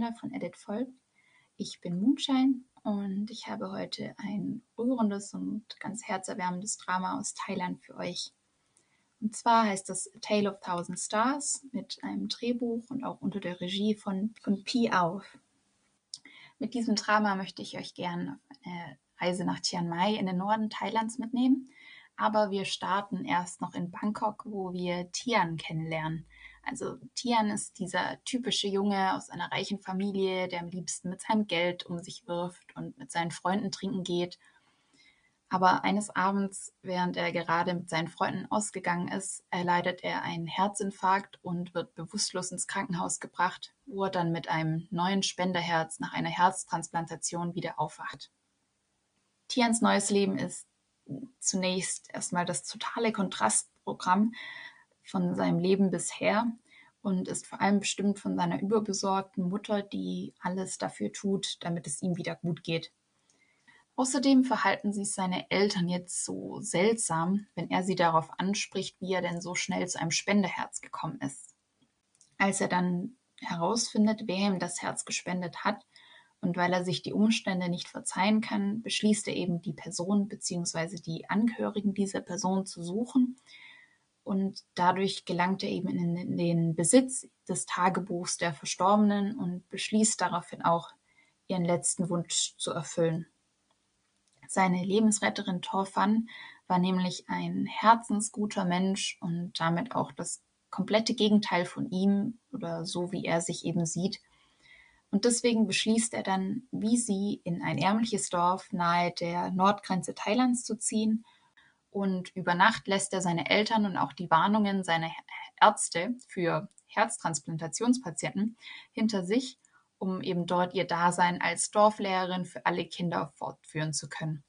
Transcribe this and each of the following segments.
Stimme von Edith Volk. Ich bin Moonshine und ich habe heute ein rührendes und ganz herzerwärmendes Drama aus Thailand für euch. Und zwar heißt das A Tale of Thousand Stars mit einem Drehbuch und auch unter der Regie von, von Pi Auf. Mit diesem Drama möchte ich euch gerne auf eine Reise nach Chiang Mai in den Norden Thailands mitnehmen. Aber wir starten erst noch in Bangkok, wo wir Tian kennenlernen. Also Tian ist dieser typische Junge aus einer reichen Familie, der am liebsten mit seinem Geld um sich wirft und mit seinen Freunden trinken geht. Aber eines Abends, während er gerade mit seinen Freunden ausgegangen ist, erleidet er einen Herzinfarkt und wird bewusstlos ins Krankenhaus gebracht, wo er dann mit einem neuen Spenderherz nach einer Herztransplantation wieder aufwacht. Tians neues Leben ist zunächst erstmal das totale Kontrastprogramm von seinem Leben bisher und ist vor allem bestimmt von seiner überbesorgten Mutter, die alles dafür tut, damit es ihm wieder gut geht. Außerdem verhalten sich seine Eltern jetzt so seltsam, wenn er sie darauf anspricht, wie er denn so schnell zu einem Spendeherz gekommen ist. Als er dann herausfindet, wer ihm das Herz gespendet hat, und weil er sich die Umstände nicht verzeihen kann, beschließt er eben die Person bzw. die Angehörigen dieser Person zu suchen. Und dadurch gelangt er eben in den Besitz des Tagebuchs der Verstorbenen und beschließt daraufhin auch, ihren letzten Wunsch zu erfüllen. Seine Lebensretterin Torfan war nämlich ein herzensguter Mensch und damit auch das komplette Gegenteil von ihm oder so wie er sich eben sieht. Und deswegen beschließt er dann, wie sie in ein ärmliches Dorf nahe der Nordgrenze Thailands zu ziehen. Und über Nacht lässt er seine Eltern und auch die Warnungen seiner Ärzte für Herztransplantationspatienten hinter sich, um eben dort ihr Dasein als Dorflehrerin für alle Kinder fortführen zu können.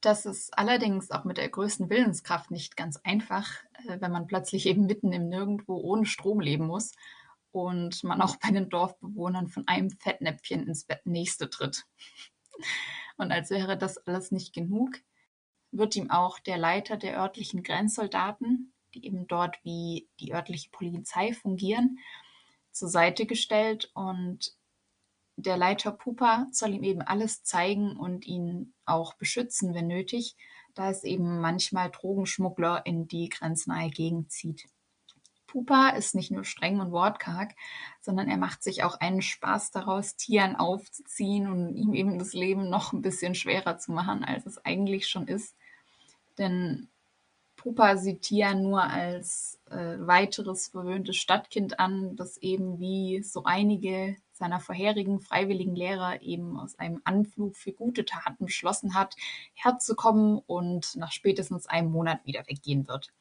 Das ist allerdings auch mit der größten Willenskraft nicht ganz einfach, äh, wenn man plötzlich eben mitten im Nirgendwo ohne Strom leben muss und man auch bei den Dorfbewohnern von einem Fettnäpfchen ins nächste tritt. Und als wäre das alles nicht genug, wird ihm auch der Leiter der örtlichen Grenzsoldaten, die eben dort wie die örtliche Polizei fungieren, zur Seite gestellt und der Leiter Pupa soll ihm eben alles zeigen und ihn auch beschützen, wenn nötig, da es eben manchmal Drogenschmuggler in die grenznahe Gegend zieht. Pupa ist nicht nur streng und wortkarg, sondern er macht sich auch einen Spaß daraus, Tieren aufzuziehen und ihm eben das Leben noch ein bisschen schwerer zu machen, als es eigentlich schon ist. Denn Pupa sieht Tian nur als äh, weiteres verwöhntes Stadtkind an, das eben wie so einige seiner vorherigen freiwilligen Lehrer eben aus einem Anflug für gute Taten beschlossen hat, herzukommen und nach spätestens einem Monat wieder weggehen wird.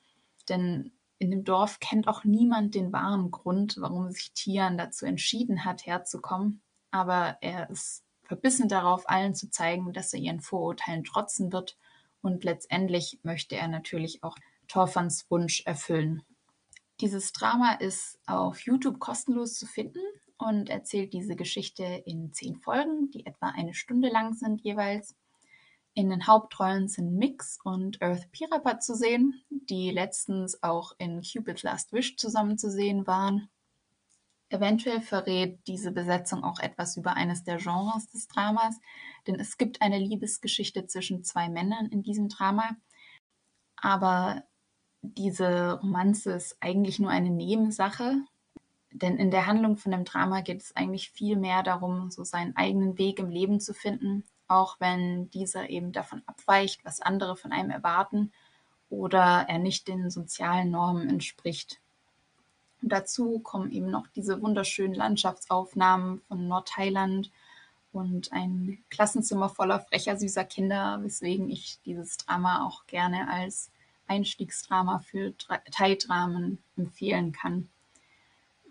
Denn in dem Dorf kennt auch niemand den wahren Grund, warum sich Tian dazu entschieden hat, herzukommen. Aber er ist verbissen darauf, allen zu zeigen, dass er ihren Vorurteilen trotzen wird. Und letztendlich möchte er natürlich auch Torfans Wunsch erfüllen. Dieses Drama ist auf YouTube kostenlos zu finden und erzählt diese Geschichte in zehn Folgen, die etwa eine Stunde lang sind jeweils. In den Hauptrollen sind Mix und Earth Pirapa zu sehen, die letztens auch in Cupid's Last Wish zusammen zu sehen waren. Eventuell verrät diese Besetzung auch etwas über eines der Genres des Dramas, denn es gibt eine Liebesgeschichte zwischen zwei Männern in diesem Drama. Aber diese Romanze ist eigentlich nur eine Nebensache, denn in der Handlung von dem Drama geht es eigentlich viel mehr darum, so seinen eigenen Weg im Leben zu finden auch wenn dieser eben davon abweicht, was andere von einem erwarten oder er nicht den sozialen Normen entspricht. Und dazu kommen eben noch diese wunderschönen Landschaftsaufnahmen von Nordthailand und ein Klassenzimmer voller frecher, süßer Kinder, weswegen ich dieses Drama auch gerne als Einstiegsdrama für Thai-Dramen empfehlen kann.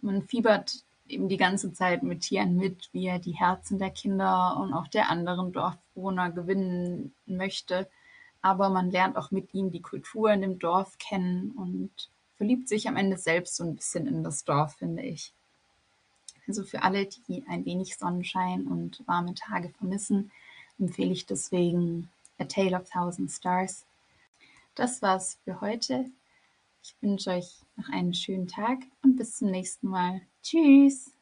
Man fiebert eben die ganze Zeit mit Tieren mit, wie er die Herzen der Kinder und auch der anderen Dorfbewohner gewinnen möchte. Aber man lernt auch mit ihm die Kultur in dem Dorf kennen und verliebt sich am Ende selbst so ein bisschen in das Dorf, finde ich. Also für alle, die ein wenig Sonnenschein und warme Tage vermissen, empfehle ich deswegen A Tale of Thousand Stars. Das war's für heute. Ich wünsche euch noch einen schönen Tag und bis zum nächsten Mal. Tschüss!